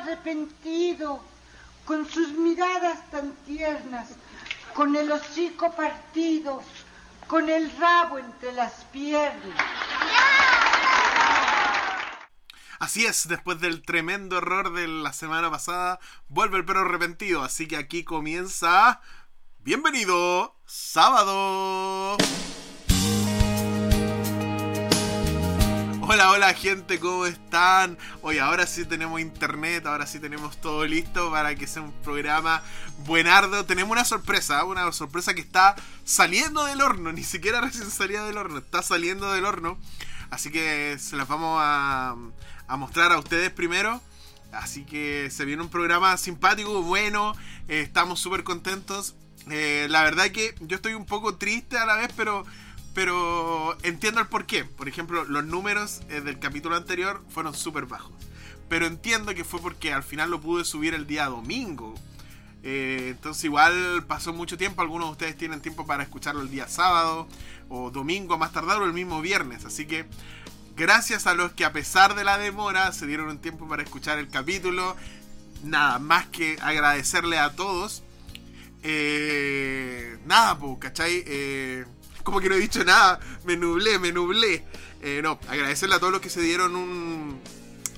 arrepentido, con sus miradas tan tiernas, con el hocico partido, con el rabo entre las piernas. Así es, después del tremendo error de la semana pasada, vuelve el perro arrepentido. Así que aquí comienza. Bienvenido, sábado. Hola, hola gente, ¿cómo están? Hoy ahora sí tenemos internet, ahora sí tenemos todo listo para que sea un programa buenardo. Tenemos una sorpresa, una sorpresa que está saliendo del horno, ni siquiera recién salía del horno, está saliendo del horno. Así que se las vamos a, a mostrar a ustedes primero. Así que se viene un programa simpático, bueno, eh, estamos súper contentos. Eh, la verdad que yo estoy un poco triste a la vez, pero, pero entiendo el porqué. Por ejemplo, los números eh, del capítulo anterior fueron súper bajos. Pero entiendo que fue porque al final lo pude subir el día domingo. entonces igual pasó mucho tiempo. Algunos de ustedes tienen tiempo para escucharlo el día sábado o domingo más tardar o el mismo viernes. Así que Gracias a los que a pesar de la demora se dieron un tiempo para escuchar el capítulo. Nada, más que agradecerle a todos. Eh, nada, pues, ¿cachai? Eh, como que no he dicho nada, me nublé, me nublé. Eh, no, agradecerle a todos los que se dieron un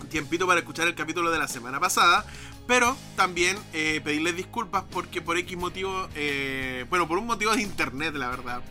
tiempito para escuchar el capítulo de la semana pasada. Pero también eh, pedirles disculpas porque por X motivo, bueno, por un motivo de internet, la verdad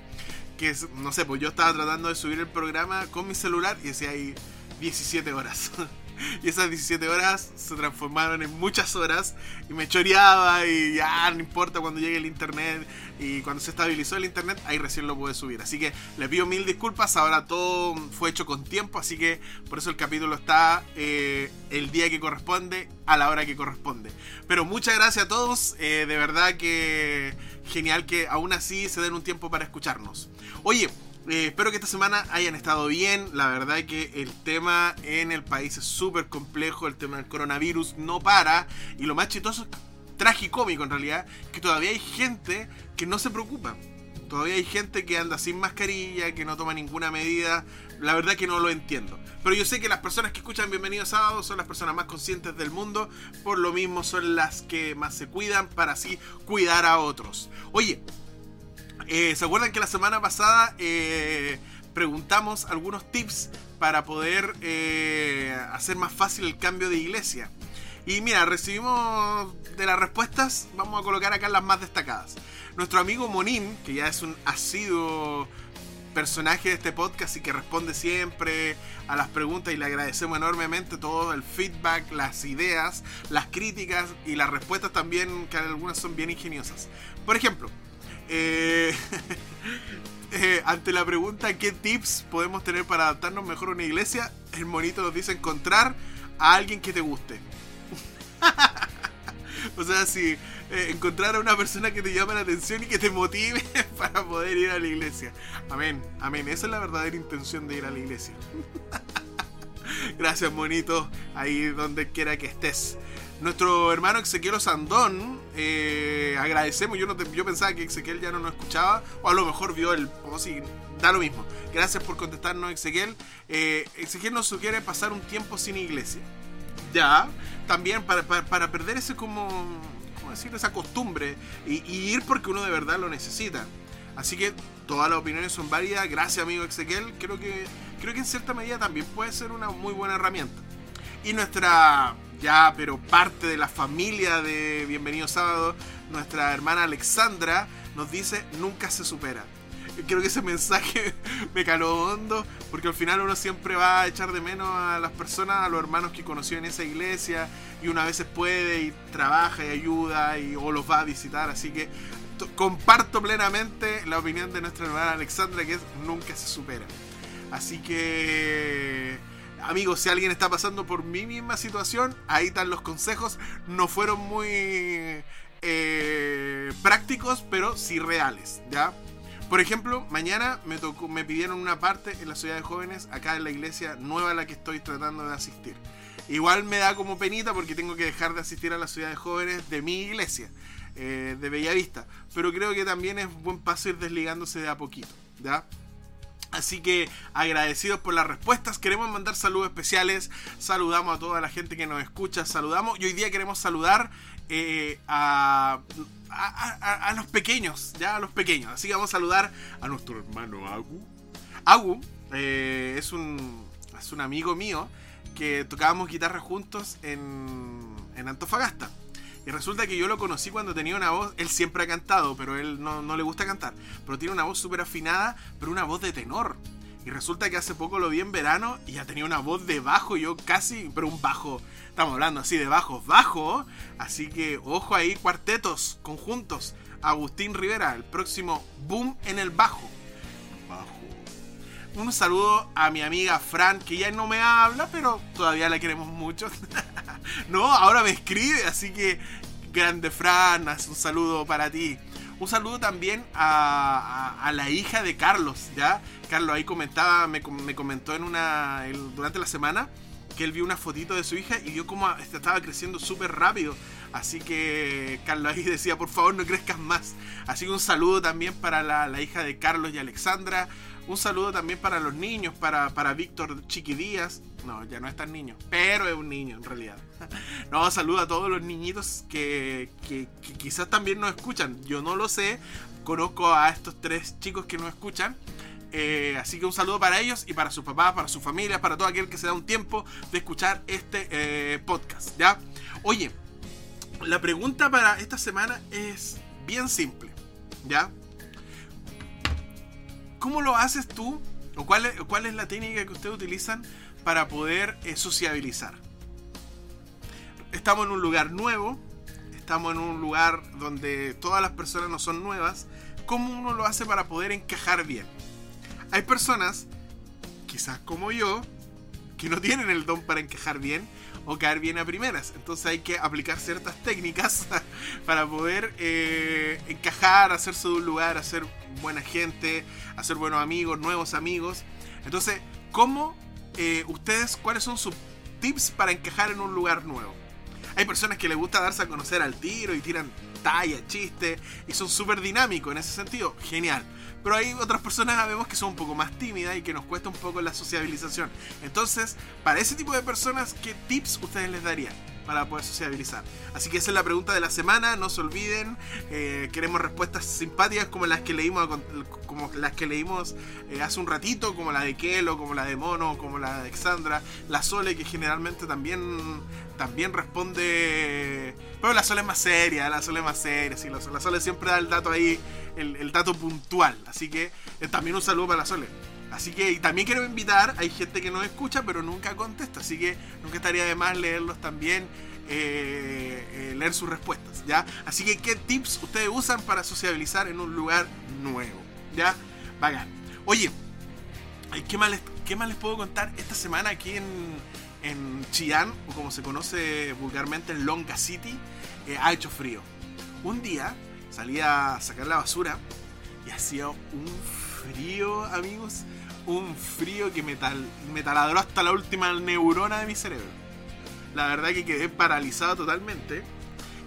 que no sé, pues yo estaba tratando de subir el programa con mi celular y decía ahí 17 horas. y esas 17 horas se transformaron en muchas horas y me choreaba y ya no importa cuando llegue el internet y cuando se estabilizó el internet ahí recién lo pude subir. Así que le pido mil disculpas ahora todo fue hecho con tiempo así que por eso el capítulo está eh, el día que corresponde a la hora que corresponde. Pero muchas gracias a todos eh, de verdad que genial que aún así se den un tiempo para escucharnos. Oye, eh, espero que esta semana hayan estado bien. La verdad es que el tema en el país es súper complejo. El tema del coronavirus no para. Y lo más chistoso, tragicómico en realidad, que todavía hay gente que no se preocupa. Todavía hay gente que anda sin mascarilla, que no toma ninguna medida. La verdad que no lo entiendo. Pero yo sé que las personas que escuchan Bienvenidos Sábado son las personas más conscientes del mundo. Por lo mismo son las que más se cuidan para así cuidar a otros. Oye, eh, ¿Se acuerdan que la semana pasada eh, preguntamos algunos tips para poder eh, hacer más fácil el cambio de iglesia? Y mira, recibimos de las respuestas, vamos a colocar acá las más destacadas. Nuestro amigo Monín, que ya es un asiduo personaje de este podcast y que responde siempre a las preguntas y le agradecemos enormemente todo el feedback, las ideas, las críticas y las respuestas también, que algunas son bien ingeniosas. Por ejemplo, eh, eh, ante la pregunta ¿qué tips podemos tener para adaptarnos mejor a una iglesia? El monito nos dice encontrar a alguien que te guste. o sea, si eh, encontrar a una persona que te llame la atención y que te motive para poder ir a la iglesia. Amén, amén. Esa es la verdadera intención de ir a la iglesia. Gracias, monito, ahí donde quiera que estés. Nuestro hermano Ezequiel Sandón, eh, agradecemos. Yo, no yo pensaba que Ezequiel ya no nos escuchaba, o a lo mejor vio el post y da lo mismo. Gracias por contestarnos, Ezequiel. Eh, Ezequiel nos sugiere pasar un tiempo sin iglesia. Ya, también para, perder ese como, ¿cómo decir? Esa costumbre y, ir porque uno de verdad lo necesita. Así que todas las opiniones son válidas. Gracias, amigo Ezequiel. Creo que, creo que en cierta medida también puede ser una muy buena herramienta. Y nuestra ya, pero parte de la familia de Bienvenido Sábado, nuestra hermana Alexandra nos dice, nunca se supera. Creo que ese mensaje me caló hondo, porque al final uno siempre va a echar de menos a las personas, a los hermanos que conoció en esa iglesia, y una vez puede y trabaja y ayuda, y, o los va a visitar, así que comparto plenamente la opinión de nuestra hermana Alexandra, que es nunca se supera. Así que amigos, si alguien está pasando por mi misma situación, ahí están los consejos. No fueron muy eh, prácticos, pero sí reales, ¿ya? Por ejemplo, mañana me, tocó, me pidieron una parte en la ciudad de jóvenes, acá en la iglesia nueva a la que estoy tratando de asistir. Igual me da como penita porque tengo que dejar de asistir a la ciudad de jóvenes de mi iglesia, eh, de Bellavista. Pero creo que también es buen paso ir desligándose de a poquito, ¿ya? Así que agradecidos por las respuestas. Queremos mandar saludos especiales. Saludamos a toda la gente que nos escucha. Saludamos. Y hoy día queremos saludar eh, a, a, los pequeños. Ya a los pequeños. Así que vamos a saludar a nuestro hermano Agu. Agu eh, es, un, es un amigo mío que tocábamos guitarra juntos en, en Antofagasta. Y resulta que yo lo conocí cuando tenía una voz, él siempre ha cantado, pero él no, le gusta cantar, pero tiene una voz súper afinada, pero una voz de tenor. Y resulta que hace poco lo vi en verano y ya tenía una voz de bajo, yo casi, pero un bajo, estamos hablando así de bajo, bajo. Así que ojo ahí, cuartetos, conjuntos. Agustín Rivera, el próximo boom en el bajo. Bajo. Un saludo a mi amiga Fran, que ya no me habla, pero todavía la queremos mucho. no, ahora me escribe, así que grande Fran, un saludo para ti. Un saludo también a, la hija de Carlos, ¿ya? Carlos ahí comentaba, me, comentó en una, durante la semana que él vio una fotito de su hija y vio cómo estaba creciendo súper rápido. Así que Carlos ahí decía, por favor no crezcas más. Así que un saludo también para la, hija de Carlos y Alexandra. Un saludo también para los niños, para, para Víctor Chiqui Díaz. No, ya no es tan niño, pero es un niño en realidad. No, saludo a todos los niñitos que, que, quizás también nos escuchan. Yo no lo sé, conozco a estos tres chicos que nos escuchan. Eh, así que un saludo para ellos y para sus papás, para su familia, para todo aquel que se da un tiempo de escuchar este eh, podcast. ¿Ya? Oye, la pregunta para esta semana es bien simple. ¿Ya? ¿Cómo lo haces tú? ¿O cuál es, cuál es la técnica que ustedes utilizan para poder eh, sociabilizar? Estamos en un lugar nuevo, estamos en un lugar donde todas las personas no son nuevas. ¿Cómo uno lo hace para poder encajar bien? Hay personas, quizás como yo, que no tienen el don para encajar bien o caer bien a primeras. Entonces hay que aplicar ciertas técnicas para poder eh, encajar, hacerse de un lugar, hacer buena gente, hacer buenos amigos, nuevos amigos. Entonces, ¿cómo eh, ustedes, cuáles son sus tips para encajar en un lugar nuevo? Hay personas que les gusta darse a conocer al tiro y tiran talla, chiste y son súper dinámicos en ese sentido. Genial. Pero hay otras personas, vemos que son un poco más tímidas y que nos cuesta un poco la sociabilización. Entonces, para ese tipo de personas, ¿qué tips ustedes les darían? para poder sociabilizar. Así que esa es la pregunta de la semana, no se olviden, eh, queremos respuestas simpáticas como las que leímos, como las que leímos eh, hace un ratito, como la de Kelo, como la de Mono, como la de Alexandra, la Sole que generalmente también, también responde, pero la Sole es más seria, la Sole es más seria, sí, la Sole siempre da el dato ahí, el, dato puntual, así que eh, también un saludo para la Sole. Así que también quiero invitar, hay gente que no escucha pero nunca contesta, así que nunca estaría de más leerlos también, eh, eh, leer sus respuestas, ¿ya? Así que, ¿qué tips ustedes usan para sociabilizar en un lugar nuevo? ¿Ya? Vayan. Oye, ¿qué más qué más les puedo contar esta semana aquí en, en Chillán, o como se conoce vulgarmente, en Longa City? Eh, ha hecho frío. Un día salí a sacar la basura y hacía un frío, amigos un frío que me, me taladró hasta la última neurona de mi cerebro. La verdad que quedé paralizado totalmente.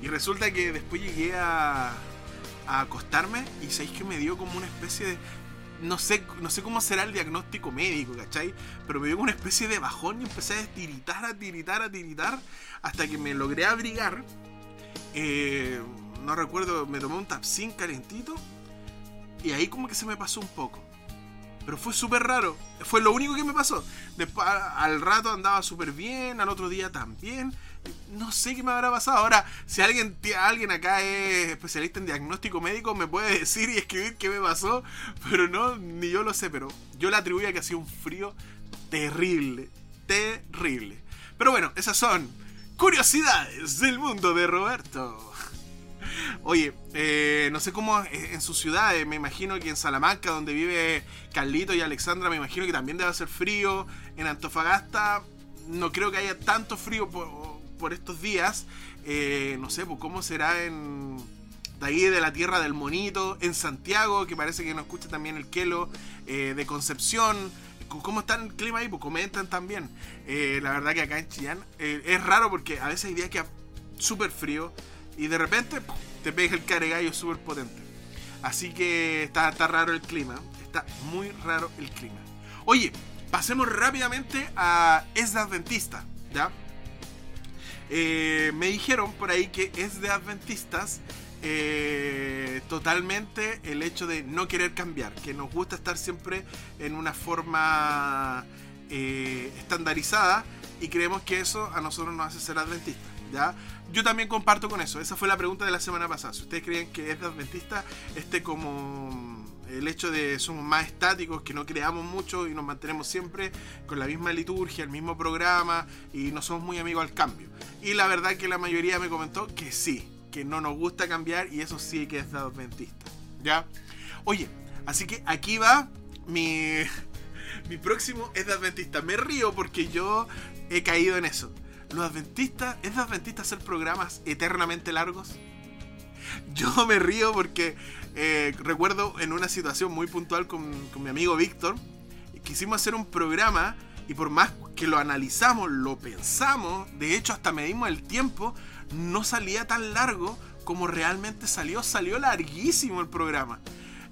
Y resulta que después llegué a, a acostarme y sabéis que me dio como una especie de. No sé, no sé cómo será el diagnóstico médico, ¿cachai? Pero me dio una especie de bajón y empecé a tiritar, a tiritar, a tiritar. Hasta que me logré abrigar. Eh, no recuerdo, me tomé un tapsín calentito. Y ahí como que se me pasó un poco. Pero fue súper raro. Fue lo único que me pasó. Después, al rato andaba súper bien, al otro día también. No sé qué me habrá pasado. Ahora, si alguien, alguien acá es especialista en diagnóstico médico, me puede decir y escribir qué me pasó. Pero no, ni yo lo sé. Pero yo le atribuyo a que hacía un frío terrible. Terrible. Pero bueno, esas son curiosidades del mundo de Roberto. Oye, eh, no sé cómo en su ciudad, me imagino que en Salamanca, donde vive Carlito y Alexandra, me imagino que también debe hacer frío. En Antofagasta, no creo que haya tanto frío por, estos días. Eh, no sé, pues cómo será en. De ahí de la tierra del monito, en Santiago, que parece que nos escucha también el Kelo, eh, de Concepción, ¿Cómo está el clima ahí? Pues comentan también. la verdad que acá en Chillán es raro porque a veces hay días que hace súper frío y de repente te pega el caregallo súper potente. Así que está, está raro el clima, Está muy raro el clima. Oye, pasemos rápidamente a Es Adventista, ¿ya? Eh, me dijeron por ahí que es de adventistas eh, totalmente el hecho de no querer cambiar, que nos gusta estar siempre en una forma eh, estandarizada y creemos que eso a nosotros nos hace ser adventistas. ¿ya? Yo también comparto con eso, esa fue la pregunta de la semana pasada. Si ustedes creen que es de adventista, este como el hecho de somos más estáticos, que no creamos mucho y nos mantenemos siempre con la misma liturgia, el mismo programa y no somos muy amigos al cambio. Y la verdad que la mayoría me comentó que sí, que no nos gusta cambiar y eso sí que es de adventista. ¿Ya? Oye, así que aquí va mi, mi próximo es de adventista. Me río porque yo he caído en eso. Los adventistas, ¿es de adventista hacer programas eternamente largos? Yo me río porque eh, recuerdo en una situación muy puntual con, con mi amigo Víctor, quisimos hacer un programa y por más que lo analizamos, lo pensamos, de hecho hasta medimos el tiempo, no salía tan largo como realmente salió, salió larguísimo el programa.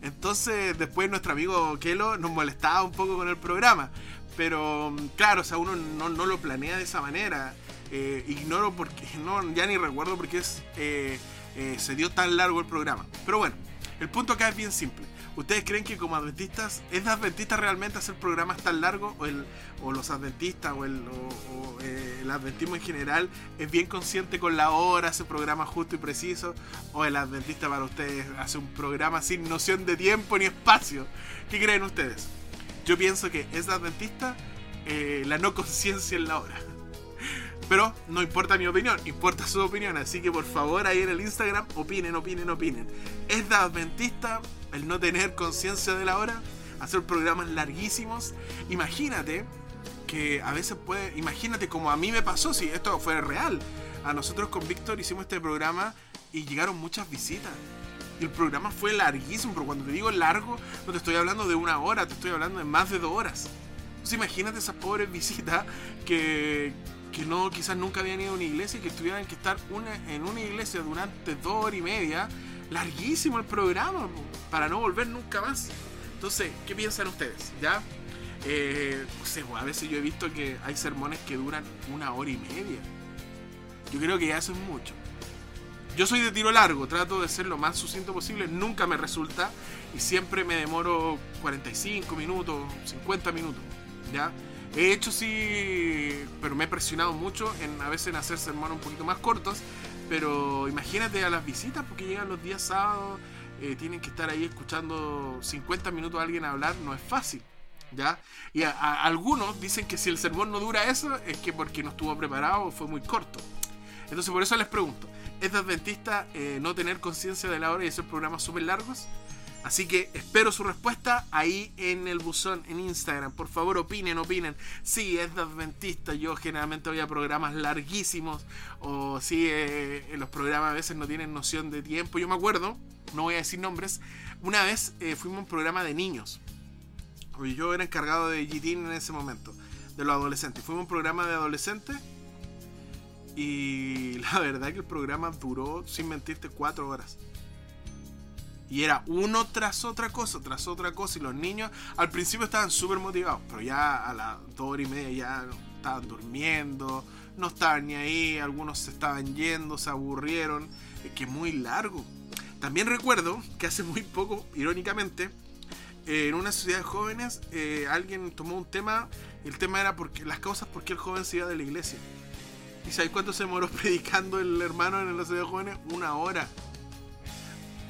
Entonces después nuestro amigo Kelo nos molestaba un poco con el programa. Pero claro, o sea, uno no, no lo planea de esa manera. Eh, ignoro porque, no, ya ni recuerdo porque es, eh, eh, se dio tan largo el programa. Pero bueno, el punto acá es bien simple. ¿Ustedes creen que como adventistas, es de adventistas realmente hacer programas tan largos? ¿O, los adventistas o, el, o, eh, el, adventismo en general es bien consciente con la hora, hace programas justo y preciso? ¿O el adventista para ustedes hace un programa sin noción de tiempo ni espacio? ¿Qué creen ustedes? Yo pienso que es de adventista eh, la no conciencia en la hora. Pero no importa mi opinión, importa su opinión. Así que por favor ahí en el Instagram opinen, opinen, opinen. ¿Es de adventista el no tener conciencia de la hora? Hacer programas larguísimos. Imagínate que a veces puede... Imagínate como a mí me pasó, si esto fuera real. A nosotros con Víctor hicimos este programa y llegaron muchas visitas. Y el programa fue larguísimo, pero cuando te digo largo, no te estoy hablando de una hora, te estoy hablando de más de dos horas. Entonces imagínate esas pobres visitas que, que no quizás nunca habían ido a una iglesia y que tuvieran que estar una, en una iglesia durante dos horas y media. Larguísimo el programa, para no volver nunca más. Entonces, ¿qué piensan ustedes? ¿Ya? Eh, no sé, a veces yo he visto que hay sermones que duran una hora y media. Yo creo que ya eso es mucho. Yo soy de tiro largo, trato de ser lo más sucinto posible, nunca me resulta y siempre me demoro 45 minutos, 50 minutos, ¿ya? He hecho sí, pero me he presionado mucho en a veces en hacer sermones un poquito más cortos, pero imagínate a las visitas porque llegan los días sábados, eh, tienen que estar ahí escuchando 50 minutos a alguien hablar, no es fácil. ¿Ya? Y a, algunos dicen que si el sermón no dura eso es que porque no estuvo preparado o fue muy corto. Entonces por eso les pregunto, ¿es de adventista eh, no tener conciencia de la hora y hacer programas súper largos? Así que espero su respuesta ahí en el buzón, en Instagram. Por favor, opinen, opinen. Sí, es de adventista. Yo generalmente voy a programas larguísimos. O sí, eh, los programas a veces no tienen noción de tiempo. Yo me acuerdo, no voy a decir nombres, una vez eh, fuimos a un programa de niños. Yo era encargado de GTIN en ese momento, de los adolescentes. Fuimos a un programa de adolescentes. Y la verdad que el programa duró, sin mentirte, cuatro horas. Y era uno tras otra cosa, tras otra cosa. Y los niños al principio estaban súper motivados, pero ya a las dos horas y media ya estaban durmiendo, no estaban ni ahí, algunos se estaban yendo, se aburrieron. Es que es muy largo. También recuerdo que hace muy poco, irónicamente, en una sociedad de jóvenes, eh, alguien tomó un tema. El tema era porque, las causas por qué el joven se iba de la iglesia. ¿Y sabes cuánto se demoró predicando el hermano en la sociedad de jóvenes? Una hora.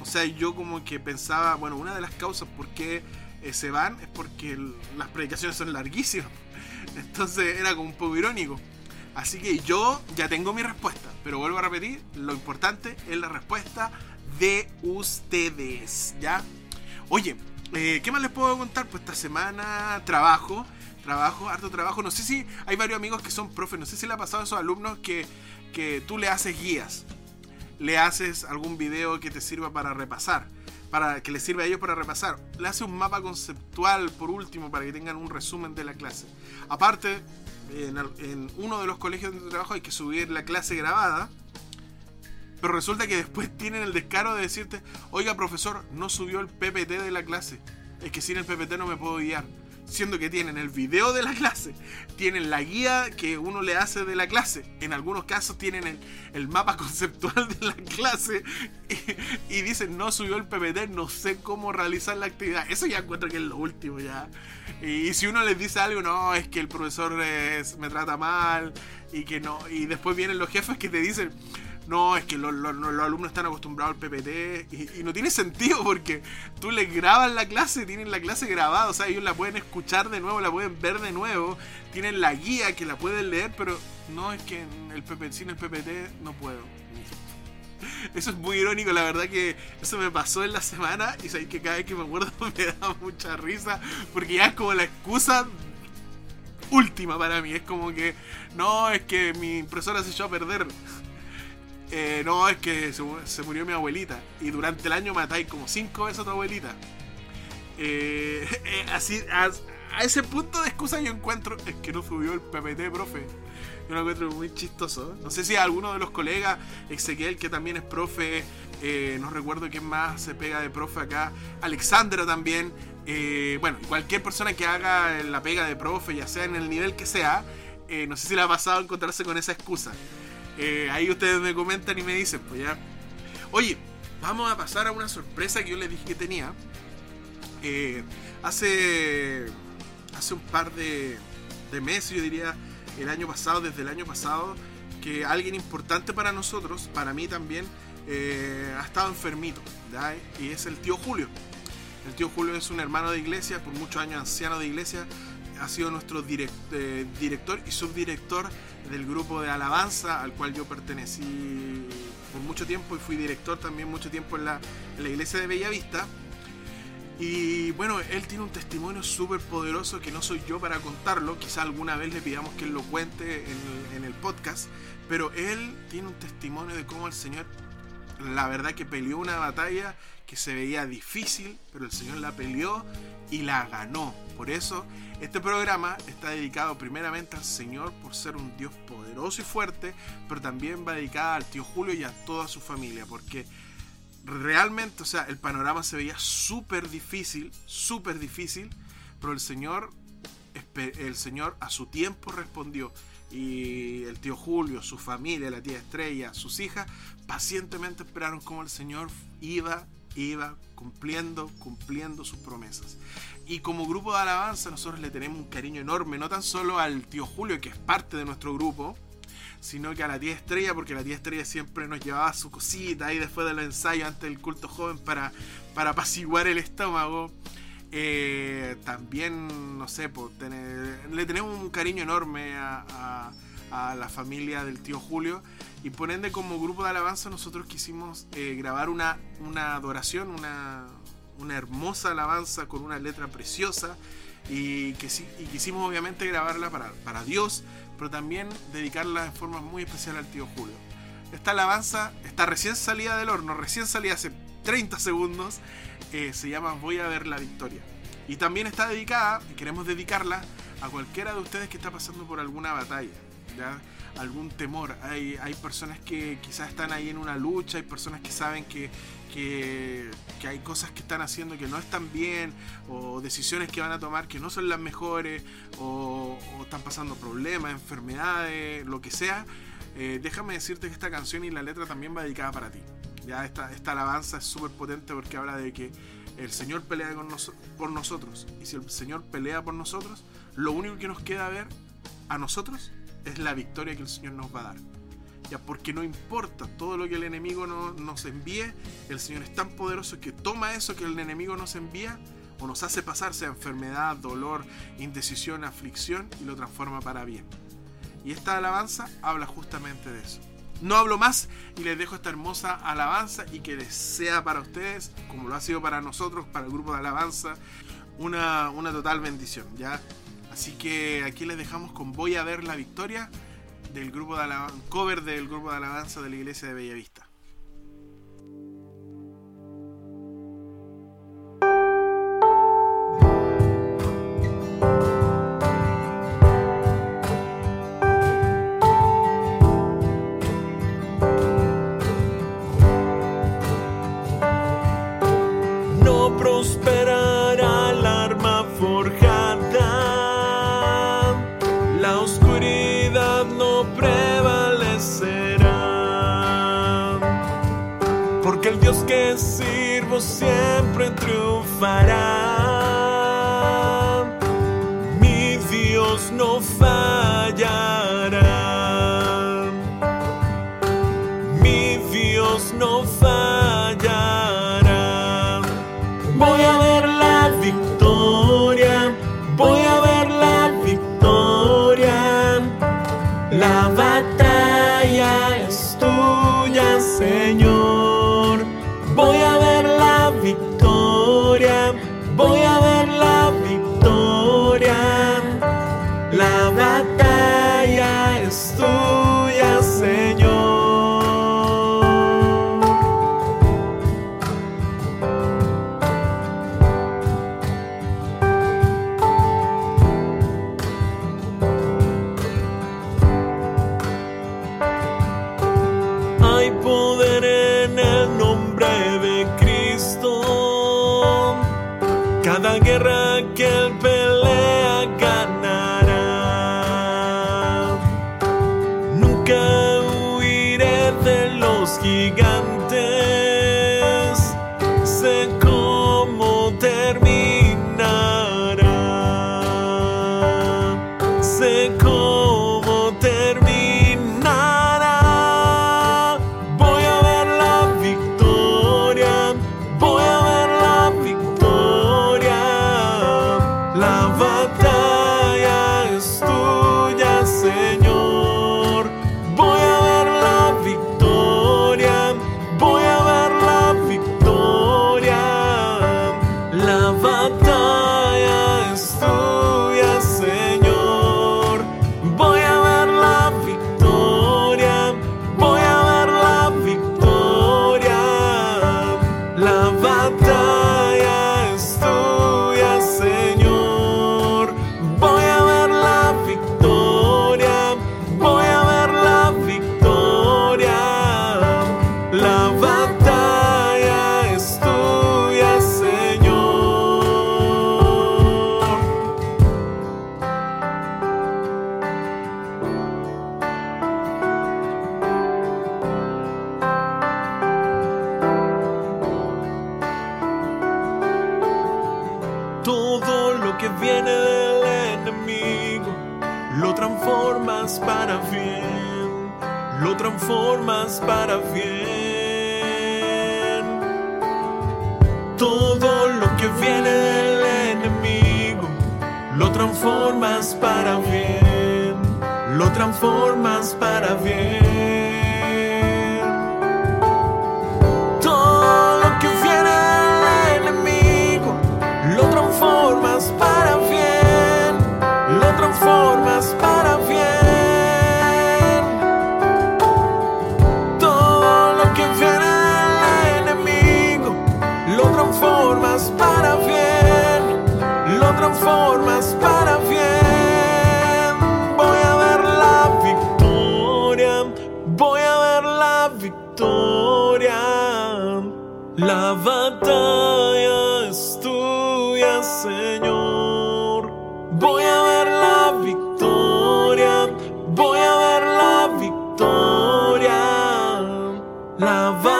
O sea, yo como que pensaba, bueno, una de las causas por qué eh, se van es porque las predicaciones son larguísimas. Entonces era como un poco irónico. Así que yo ya tengo mi respuesta, pero vuelvo a repetir, lo importante es la respuesta de ustedes, ¿ya? Oye, eh, ¿qué más les puedo contar? Pues esta semana trabajo, trabajo, harto trabajo. No sé si hay varios amigos que son profes, no sé si le ha pasado a esos alumnos que, que tú le haces guías le haces algún video que te sirva para repasar, para que les sirva a ellos para repasar. Le haces un mapa conceptual por último para que tengan un resumen de la clase. Aparte, en, en uno de los colegios de trabajo hay que subir la clase grabada. Pero resulta que después tienen el descaro de decirte, oiga profesor, no subió el PPT de la clase. es que sin el PPT no me puedo guiar. Siendo que tienen el video de la clase, tienen la guía que uno le hace de la clase, en algunos casos tienen el, mapa conceptual de la clase y, dicen no subió el PPT, no sé cómo realizar la actividad. Eso ya encuentro que es lo último ya. Y, si uno les dice algo, no, es que el profesor me trata mal y que no, y después vienen los jefes que te dicen, no, es que los, alumnos están acostumbrados al PPT y, no tiene sentido porque tú les grabas la clase, tienen la clase grabada, o sea, ellos la pueden escuchar de nuevo, la pueden ver de nuevo, tienen la guía que la pueden leer, pero no es que el PPT, sin el PPT no puedo. Eso es muy irónico, la verdad que eso me pasó en la semana y sabéis que cada vez que me acuerdo me da mucha risa porque ya es como la excusa última para mí. Es como que, no, es que mi impresora se echó a perder. Eh, no, es que se, murió mi abuelita. Y durante el año matáis como cinco veces a tu abuelita. Eh, eh, así, a, ese punto de excusa yo encuentro. Es que no subió el PPT, profe. Yo lo encuentro muy chistoso. No sé si alguno de los colegas, Ezequiel, que también es profe, no recuerdo quién más se pega de profe acá. Alexandra también. bueno, cualquier persona que haga la pega de profe, ya sea en el nivel que sea, no sé si le ha pasado encontrarse con esa excusa. Eh, ahí ustedes me comentan y me dicen, pues ya. Oye, vamos a pasar a una sorpresa que yo les dije que tenía. Eh, hace. Hace un par de, meses, yo diría, el año pasado, desde el año pasado, que alguien importante para nosotros, para mí también, eh, ha estado enfermito. Y es el tío Julio. El tío Julio es un hermano de iglesia, por muchos años anciano de iglesia, ha sido nuestro director y subdirector del grupo de alabanza al cual yo pertenecí por mucho tiempo y fui director también mucho tiempo en la, iglesia de Bellavista. Y bueno, él tiene un testimonio súper poderoso que no soy yo para contarlo, quizá alguna vez le pidamos que él lo cuente en en el podcast, pero él tiene un testimonio de cómo el Señor, la verdad que peleó una batalla que se veía difícil, pero el Señor la peleó y la ganó. Por eso este programa está dedicado primeramente al Señor por ser un Dios poderoso y fuerte, pero también va dedicada al tío Julio y a toda su familia, porque realmente, o sea, el panorama se veía súper difícil, súper difícil, pero el Señor, el Señor a su tiempo respondió. Y el tío Julio, su familia, la tía Estrella, sus hijas, pacientemente esperaron cómo el Señor iba, iba cumpliendo, cumpliendo sus promesas. Y como grupo de alabanza nosotros le tenemos un cariño enorme, no tan solo al tío Julio, que es parte de nuestro grupo, sino que a la tía Estrella, porque la tía Estrella siempre nos llevaba su cosita ahí después de los ensayos, antes del culto joven, para, para apaciguar el estómago. Eh, también, no sé, pues, le tenemos un cariño enorme a, la familia del tío Julio. Y por ende, como grupo de alabanza, nosotros quisimos eh, grabar una, una adoración, una, una hermosa alabanza con una letra preciosa y, que, y quisimos obviamente grabarla para, para Dios, pero también dedicarla de forma muy especial al tío Julio. Esta alabanza está recién salida del horno, recién salida hace 30 segundos, eh, se llama Voy a ver la victoria. Y también está dedicada, y queremos dedicarla, a cualquiera de ustedes que está pasando por alguna batalla. ¿ya? Algún temor. Hay, hay personas que quizás están ahí en una lucha, hay personas que saben que, que, hay cosas que están haciendo que no están bien, o decisiones que van a tomar que no son las mejores, o, están pasando problemas, enfermedades, lo que sea. Eh, déjame decirte que esta canción y la letra también va dedicada para ti. Ya esta, esta alabanza es súper potente porque habla de que el Señor pelea con por nosotros. Y si el Señor pelea por nosotros, lo único que nos queda ver a nosotros es la victoria que el Señor nos va a dar. Ya, porque no importa todo lo que el enemigo nos envíe, el Señor es tan poderoso que toma eso que el enemigo nos envía o nos hace pasar, sea enfermedad, dolor, indecisión, aflicción, y lo transforma para bien. Y esta alabanza habla justamente de eso. No hablo más y les dejo esta hermosa alabanza y que les sea para ustedes, como lo ha sido para nosotros, para el grupo de alabanza, una, una total bendición. ¿ya? Así que aquí les dejamos con Voy a ver la victoria del grupo de cover del grupo de alabanza de la iglesia de Bellavista.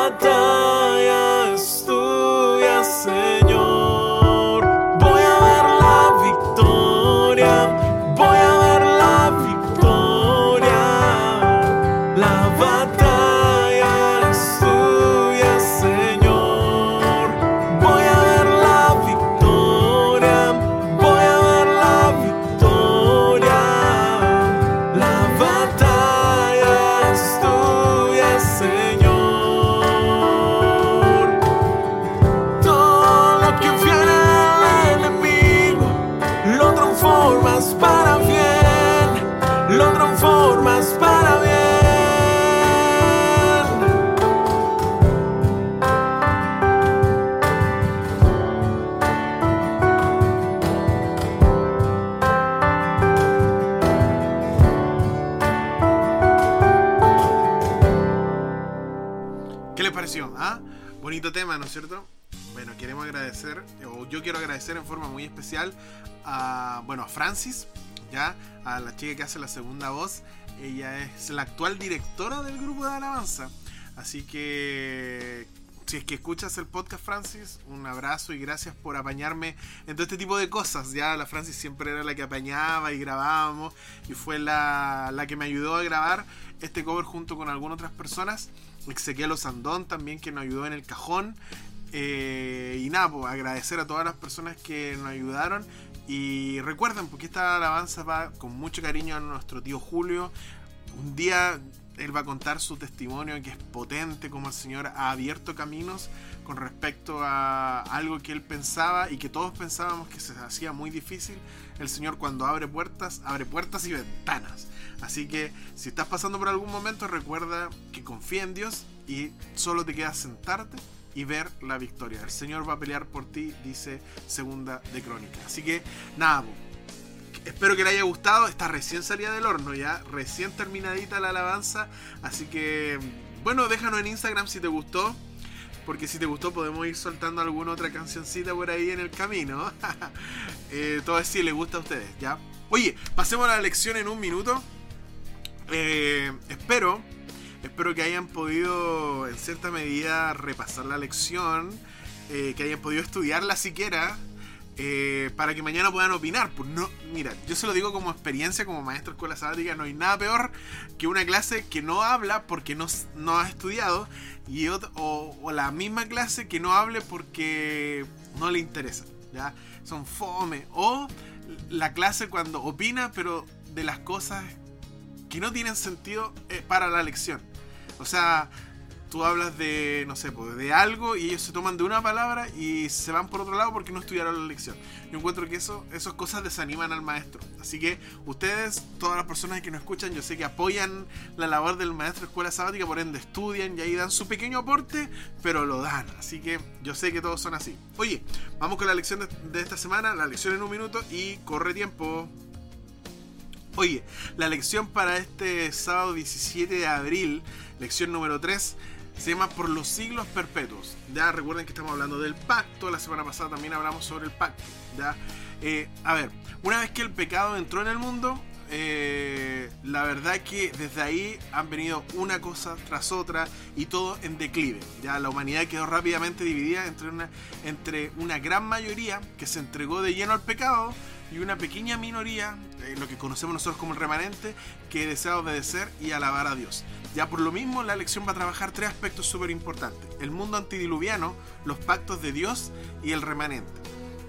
Adaia, estuia, sei. ¿no es cierto? Bueno, queremos agradecer, o yo quiero agradecer en forma muy especial a, bueno, a Francis, ya, a la chica que hace la segunda voz. Ella es la actual directora del grupo de Alabanza. Así que si es que escuchas el podcast, Francis, un abrazo y gracias por apañarme en todo este tipo de cosas. Ya la Francis siempre era la que apañaba y grabábamos y fue la, la que me ayudó a grabar este cover junto con algunas otras personas. Ezequiel Osandón también que nos ayudó en el cajón. Eh, y nada, pues agradecer a todas las personas que nos ayudaron. Y recuerden, porque esta alabanza va con mucho cariño a nuestro tío Julio. Un día él va a contar su testimonio que es potente, como el Señor ha abierto caminos con respecto a algo que él pensaba y que todos pensábamos que se hacía muy difícil. El Señor cuando abre puertas, abre puertas y ventanas. Así que si estás pasando por algún momento, recuerda que confía en Dios y solo te queda sentarte y ver la victoria. El Señor va a pelear por ti, dice segunda de crónica. Así que nada, espero que le haya gustado. Está recién salida del horno ya, recién terminadita la alabanza. Así que, bueno, déjanos en Instagram si te gustó. Porque si te gustó podemos ir soltando alguna otra cancioncita por ahí en el camino. eh, todo es si les gusta a ustedes, ¿ya? Oye, pasemos a la lección en un minuto. Eh, espero, espero que hayan podido en cierta medida repasar la lección, eh, que hayan podido estudiarla siquiera, eh, para que mañana puedan opinar. Pues no, mira, yo se lo digo como experiencia, como maestro de escuela sabática, no hay nada peor que una clase que no habla porque no, no ha estudiado y o, o, la misma clase que no hable porque no le interesa. ¿ya? Son fome. O la clase cuando opina, pero de las cosas que no tienen sentido eh, para la lección. O sea, tú hablas de, no sé, pues, de algo y ellos se toman de una palabra y se van por otro lado porque no estudiaron la lección. Yo encuentro que eso, esas cosas desaniman al maestro. Así que ustedes, todas las personas que nos escuchan, yo sé que apoyan la labor del maestro de escuela sabática, por ende estudian y ahí dan su pequeño aporte, pero lo dan. Así que yo sé que todos son así. Oye, vamos con la lección de, de esta semana, la lección en un minuto y corre tiempo. Oye, la lección para este sábado 17 de abril, lección número 3, se llama Por los siglos perpetuos. Ya recuerden que estamos hablando del pacto, la semana pasada también hablamos sobre el pacto. ¿ya? Eh, a ver, una vez que el pecado entró en el mundo, eh, la verdad que desde ahí han venido una cosa tras otra y todo en declive. Ya la humanidad quedó rápidamente dividida entre una, entre una gran mayoría que se entregó de lleno al pecado y una pequeña minoría, eh, lo que conocemos nosotros como el remanente, que desea obedecer y alabar a Dios. Ya por lo mismo, la lección va a trabajar tres aspectos súper importantes. El mundo antediluviano, los pactos de Dios y el remanente.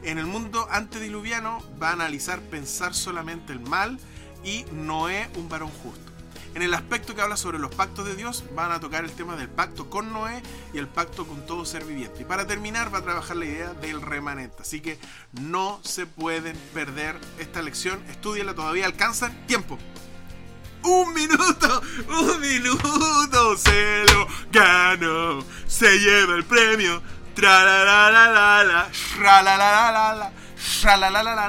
En el mundo antediluviano va a analizar pensar solamente el mal y Noé un varón justo. En el aspecto que habla sobre los pactos de Dios, van a tocar el tema del pacto con Noé y el pacto con todo ser viviente. Y para terminar, va a trabajar la idea del remanente. Así que no se pueden perder esta lección. Estudienla, todavía alcanzan tiempo. Un minuto, un minuto, se lo gano, se lleva el premio. Tra la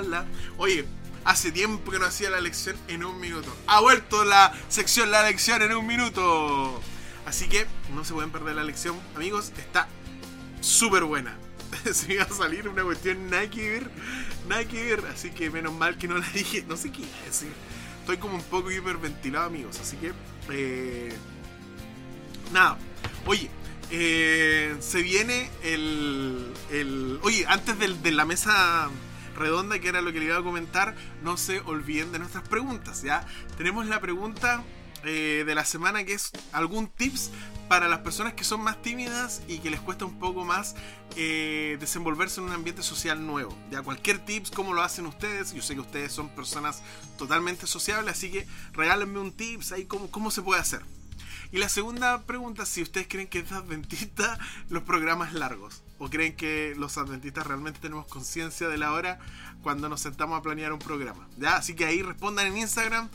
la. Oye, Hace tiempo que no hacía la lección en un minuto. Ha vuelto la sección La lección en un minuto. Así que no se pueden perder la lección, amigos. Está súper buena. Se iba a salir una cuestión nada que ver. Nada que ver. Así que menos mal que no la dije. No sé qué decir. Estoy como un poco hiperventilado, amigos. Así que... Eh, nada. Oye, eh, se viene el, el... Oye, antes de la mesa redonda, que era lo que le iba a comentar, no se olviden de nuestras preguntas, ¿ya? Tenemos la pregunta eh, de la semana que es algún tips para las personas que son más tímidas y que les cuesta un poco más eh, desenvolverse en un ambiente social nuevo. Ya cualquier tips, cómo lo hacen ustedes. Yo sé que ustedes son personas totalmente sociables, así que regálenme un tips ahí cómo, cómo se puede hacer. Y la segunda pregunta, si ustedes creen que es adventista los programas largos. ¿O creen que los adventistas realmente tenemos conciencia de la hora cuando nos sentamos a planear un programa? ¿Ya? Así que ahí respondan en Instagram.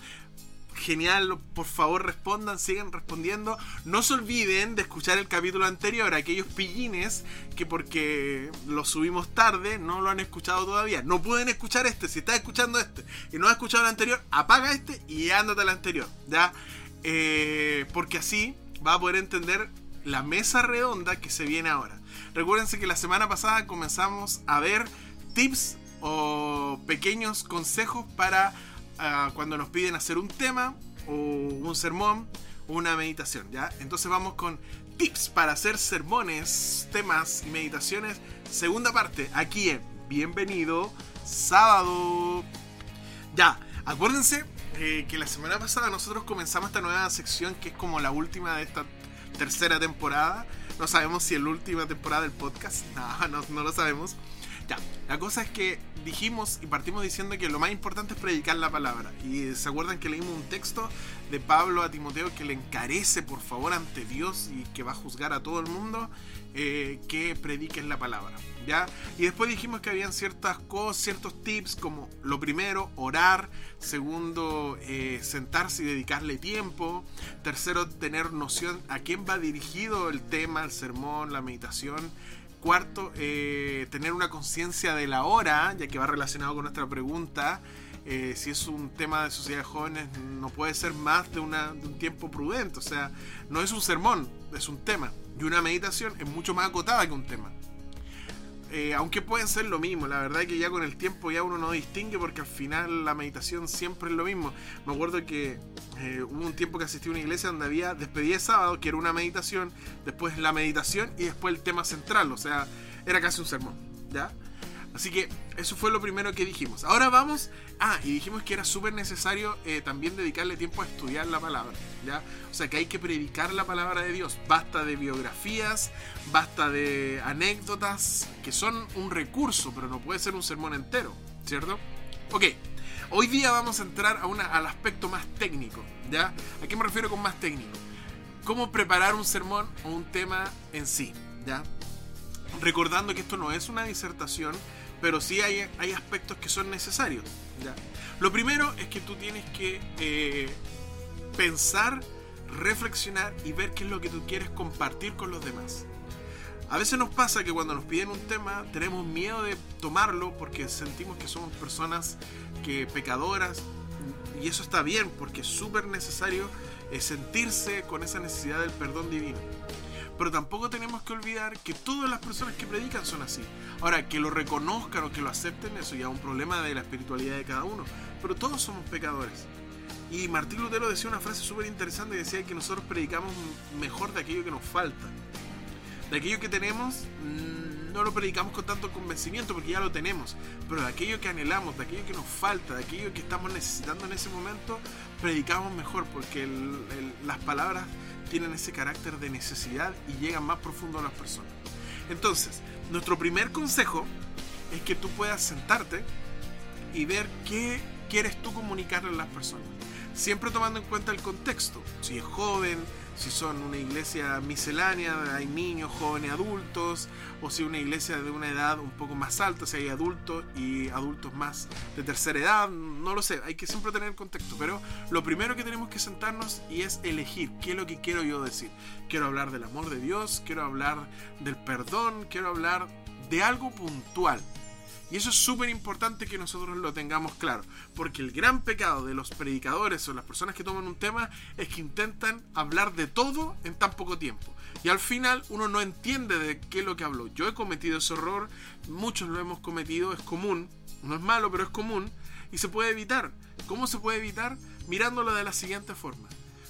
Genial, por favor respondan, sigan respondiendo. No se olviden de escuchar el capítulo anterior, aquellos pillines que porque lo subimos tarde no lo han escuchado todavía. No pueden escuchar este, si estás escuchando este y no has escuchado el anterior, apaga este y ándate al anterior. ¿Ya? Eh, porque así va a poder entender la mesa redonda que se viene ahora. Recuérdense que la semana pasada comenzamos a ver tips o pequeños consejos para uh, cuando nos piden hacer un tema o un sermón una meditación, ¿ya? Entonces vamos con tips para hacer sermones, temas y meditaciones. Segunda parte, aquí en Bienvenido Sábado. Ya, acuérdense eh, que la semana pasada nosotros comenzamos esta nueva sección que es como la última de esta tercera temporada. No sabemos si es la última temporada del podcast. No, no, no lo sabemos. La cosa es que dijimos y partimos diciendo que lo más importante es predicar la palabra. Y se acuerdan que leímos un texto de Pablo a Timoteo que le encarece por favor ante Dios y que va a juzgar a todo el mundo eh, que prediquen la palabra. ¿ya? Y después dijimos que habían ciertas cosas, ciertos tips como lo primero, orar. Segundo, eh, sentarse y dedicarle tiempo. Tercero, tener noción a quién va dirigido el tema, el sermón, la meditación. Cuarto, eh, tener una conciencia de la hora, ya que va relacionado con nuestra pregunta. Eh, si es un tema de sociedad de jóvenes, no puede ser más de, una, de un tiempo prudente. O sea, no es un sermón, es un tema. Y una meditación es mucho más acotada que un tema. Eh, aunque pueden ser lo mismo, la verdad es que ya con el tiempo ya uno no distingue porque al final la meditación siempre es lo mismo. Me acuerdo que eh, hubo un tiempo que asistí a una iglesia donde había despedida de sábado, que era una meditación, después la meditación y después el tema central, o sea, era casi un sermón, ¿ya? Así que eso fue lo primero que dijimos. Ahora vamos. Ah, y dijimos que era súper necesario eh, también dedicarle tiempo a estudiar la palabra. ¿ya? O sea que hay que predicar la palabra de Dios. Basta de biografías, basta de anécdotas, que son un recurso, pero no puede ser un sermón entero. ¿Cierto? Ok. Hoy día vamos a entrar a una, al aspecto más técnico. ¿ya? ¿A qué me refiero con más técnico? Cómo preparar un sermón o un tema en sí. ¿ya? Recordando que esto no es una disertación pero sí hay, hay aspectos que son necesarios. ¿ya? Lo primero es que tú tienes que eh, pensar, reflexionar y ver qué es lo que tú quieres compartir con los demás. A veces nos pasa que cuando nos piden un tema tenemos miedo de tomarlo porque sentimos que somos personas que pecadoras y eso está bien porque es súper necesario eh, sentirse con esa necesidad del perdón divino. Pero tampoco tenemos que olvidar que todas las personas que predican son así. Ahora, que lo reconozcan o que lo acepten, eso ya es un problema de la espiritualidad de cada uno. Pero todos somos pecadores. Y Martín Lutero decía una frase súper interesante que decía que nosotros predicamos mejor de aquello que nos falta. De aquello que tenemos, mm, no lo predicamos con tanto convencimiento porque ya lo tenemos. Pero de aquello que anhelamos, de aquello que nos falta, de aquello que estamos necesitando en ese momento, predicamos mejor porque las palabras tienen ese carácter de necesidad y llegan más profundo a las personas. Entonces, nuestro primer consejo es que tú puedas sentarte y ver qué quieres tú comunicarle a las personas. Siempre tomando en cuenta el contexto. Si es joven, si son una iglesia miscelánea, hay niños, jóvenes, adultos, o si una iglesia de una edad un poco más alta, si hay adultos y adultos más de tercera edad, no lo sé, hay que siempre tener contexto, pero lo primero que tenemos que sentarnos y es elegir qué es lo que quiero yo decir. Quiero hablar del amor de Dios, quiero hablar del perdón, quiero hablar de algo puntual. Y eso es súper importante que nosotros lo tengamos claro, porque el gran pecado de los predicadores o las personas que toman un tema es que intentan hablar de todo en tan poco tiempo. Y al final uno no entiende de qué es lo que habló. Yo he cometido ese error, muchos lo hemos cometido, es común, no es malo, pero es común, y se puede evitar. ¿Cómo se puede evitar? Mirándolo de la siguiente forma.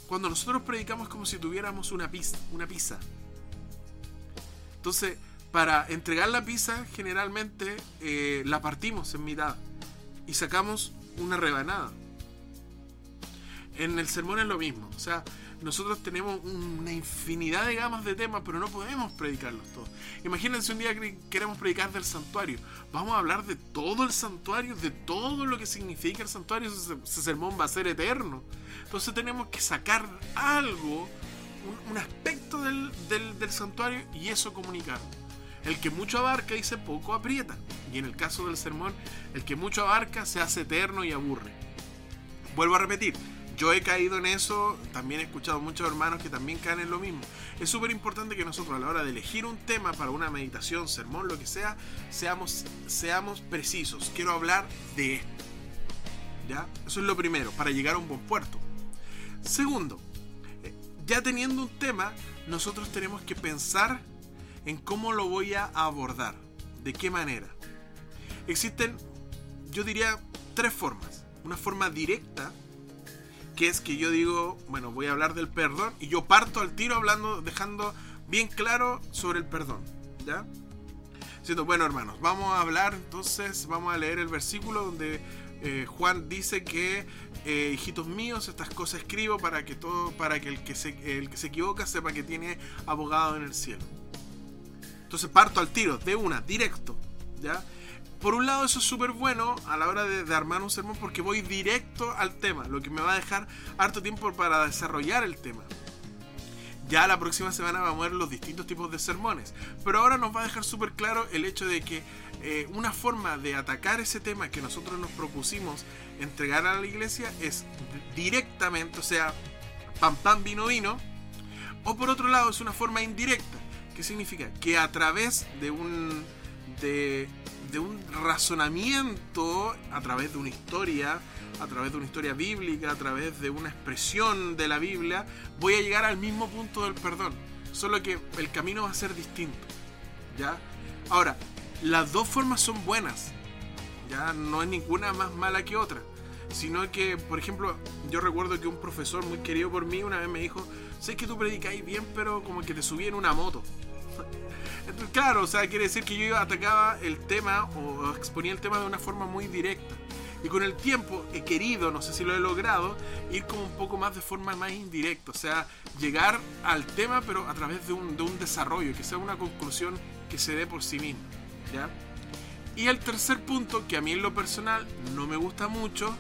Cuando nosotros predicamos como si tuviéramos una pizza, una pizza. Entonces, para entregar la pizza generalmente eh, la partimos en mitad y sacamos una rebanada. En el sermón es lo mismo, o sea, nosotros tenemos una infinidad de gamas de temas, pero no podemos predicarlos todos. Imagínense un día que queremos predicar del santuario. Vamos a hablar de todo el santuario, de todo lo que significa el santuario. Ese, sermón va a ser eterno. Entonces tenemos que sacar algo, un, aspecto del, del santuario y eso comunicarlo. El que mucho abarca dice poco aprieta. Y en el caso del sermón, el que mucho abarca se hace eterno y aburre. Vuelvo a repetir, yo he caído en eso, también he escuchado muchos hermanos que también caen en lo mismo. Es súper importante que nosotros a la hora de elegir un tema para una meditación, sermón, lo que sea, seamos, seamos precisos. Quiero hablar de esto. ¿Ya? Eso es lo primero, para llegar a un buen puerto. Segundo, eh, ya teniendo un tema, nosotros tenemos que pensar en cómo lo voy a abordar, de qué manera. Existen, yo diría, tres formas. Una forma directa, que es que yo digo, bueno, voy a hablar del perdón y yo parto al tiro hablando, dejando bien claro sobre el perdón, ¿ya? Siendo, bueno hermanos, vamos a hablar entonces, vamos a leer el versículo donde eh, Juan dice que eh, hijitos míos, estas cosas escribo para que todo, para que el que se, el que se equivoca sepa que tiene abogado en el cielo. Entonces parto al tiro, de una, directo, ¿ya? Por un lado eso es súper bueno a la hora de, armar un sermón porque voy directo al tema, lo que me va a dejar harto tiempo para desarrollar el tema. Ya la próxima semana vamos a ver los distintos tipos de sermones, pero ahora nos va a dejar súper claro el hecho de que eh, una forma de atacar ese tema que nosotros nos propusimos entregar a la iglesia es directamente, o sea, pam pam vino vino, o por otro lado es una forma indirecta, que significa que a través de un de, de un razonamiento, a través de una historia, a través de una historia bíblica, a través de una expresión de la Biblia, voy a llegar al mismo punto del perdón. Solo que el camino va a ser distinto. ¿Ya? Ahora, las dos formas son buenas. Ya no es ninguna más mala que otra. Sino que, por ejemplo, yo recuerdo que un profesor muy querido por mí una vez me dijo, sé que tú predicáis bien, pero como que te subí en una moto. Entonces, claro, o sea, quiere decir que yo atacaba el tema o exponía el tema de una forma muy directa. Y con el tiempo he querido, no sé si lo he logrado, ir como un poco más de forma más indirecta. O sea, llegar al tema pero a través de un, de un desarrollo, que sea una conclusión que se dé por sí misma. ¿ya? Y el tercer punto, que a mí en lo personal no me gusta mucho,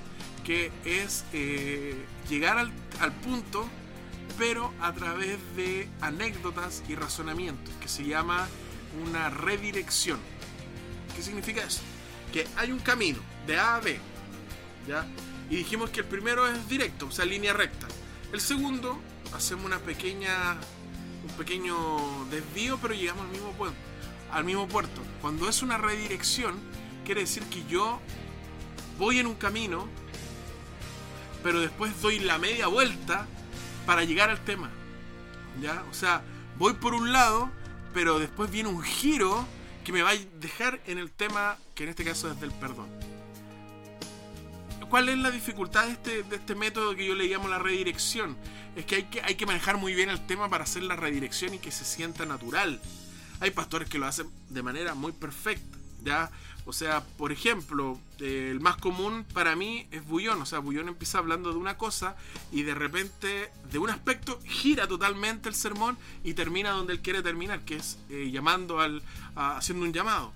que es eh, llegar al, al punto pero a través de anécdotas y razonamientos, que se llama una redirección. ¿Qué significa eso? Que hay un camino de A a B, ¿ya? Y dijimos que el primero es directo, o sea, línea recta. El segundo, hacemos una pequeña, un pequeño desvío, pero llegamos al mismo puerto. Al mismo puerto. Cuando es una redirección, quiere decir que yo voy en un camino, pero después doy la media vuelta para llegar al tema. ¿Ya? O sea, voy por un lado, pero después viene un giro que me va a dejar en el tema que en este caso es del perdón. ¿Cuál es la dificultad de este, de este método que yo le llamo la redirección? Es que hay, que hay que manejar muy bien el tema para hacer la redirección y que se sienta natural. Hay pastores que lo hacen de manera muy perfecta, ¿ya? O sea, por ejemplo, el más común para mí es Bullón. O sea, Bullón empieza hablando de una cosa y de repente, de un aspecto, gira totalmente el sermón y termina donde él quiere terminar, que es eh, llamando al. haciendo un llamado.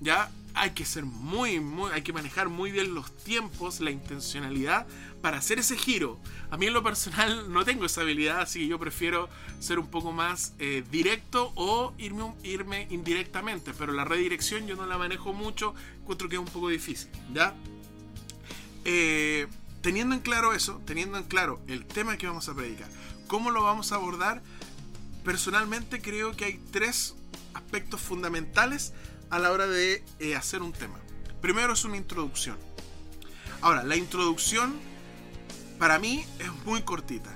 Ya hay que ser muy, hay que manejar muy bien los tiempos, la intencionalidad para hacer ese giro. A mí en lo personal no tengo esa habilidad, así que yo prefiero ser un poco más eh, directo o irme, irme indirectamente. Pero la redirección yo no la manejo mucho, encuentro que es un poco difícil, ¿ya? Eh, teniendo en claro eso, teniendo en claro el tema que vamos a predicar, cómo lo vamos a abordar, personalmente creo que hay tres aspectos fundamentales a la hora de eh, hacer un tema. Primero es una introducción. Ahora, la introducción para mí es muy cortita.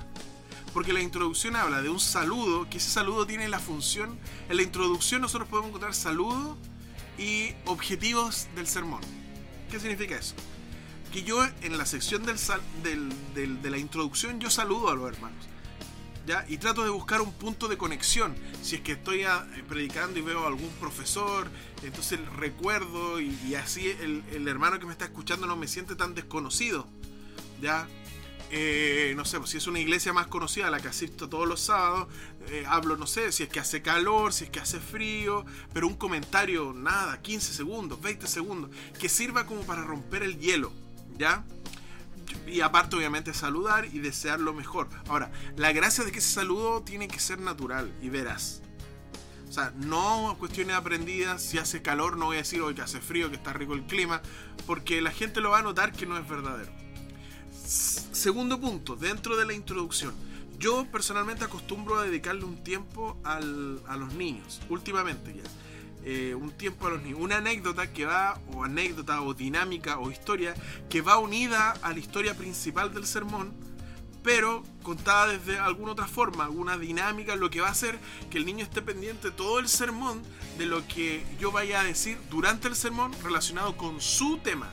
Porque la introducción habla de un saludo, que ese saludo tiene la función... En la introducción nosotros podemos encontrar saludo y objetivos del sermón. ¿Qué significa eso? Que yo en la sección del del- del- de la introducción yo saludo a los hermanos. Y trato de buscar un punto de conexión. Si es que estoy ah, predicando y veo a algún profesor, entonces recuerdo y, así el, hermano que me está escuchando no me siente tan desconocido. ¿Ya? Eh, no sé, pues, si es una iglesia más conocida la que asisto todos los sábados, eh, hablo, no sé, si es que hace calor, si es que hace frío, pero un comentario, nada, 15 segundos, 20 segundos, que sirva como para romper el hielo, ¿ya? Y aparte, obviamente, saludar y desear lo mejor. Ahora, la gracia de que ese saludo tiene que ser natural y veraz. O sea, no cuestiones aprendidas. Si hace calor, no voy a decir hoy que hace frío, que está rico el clima, porque la gente lo va a notar que no es verdadero. Segundo punto, dentro de la introducción. Yo personalmente acostumbro a dedicarle un tiempo al- a los niños, últimamente ya. Eh, un tiempo a los niños. Una anécdota que va, o anécdota, o dinámica, o historia, que va unida a la historia principal del sermón, pero contada desde alguna otra forma, alguna dinámica, lo que va a hacer que el niño esté pendiente todo el sermón de lo que yo vaya a decir durante el sermón relacionado con su tema.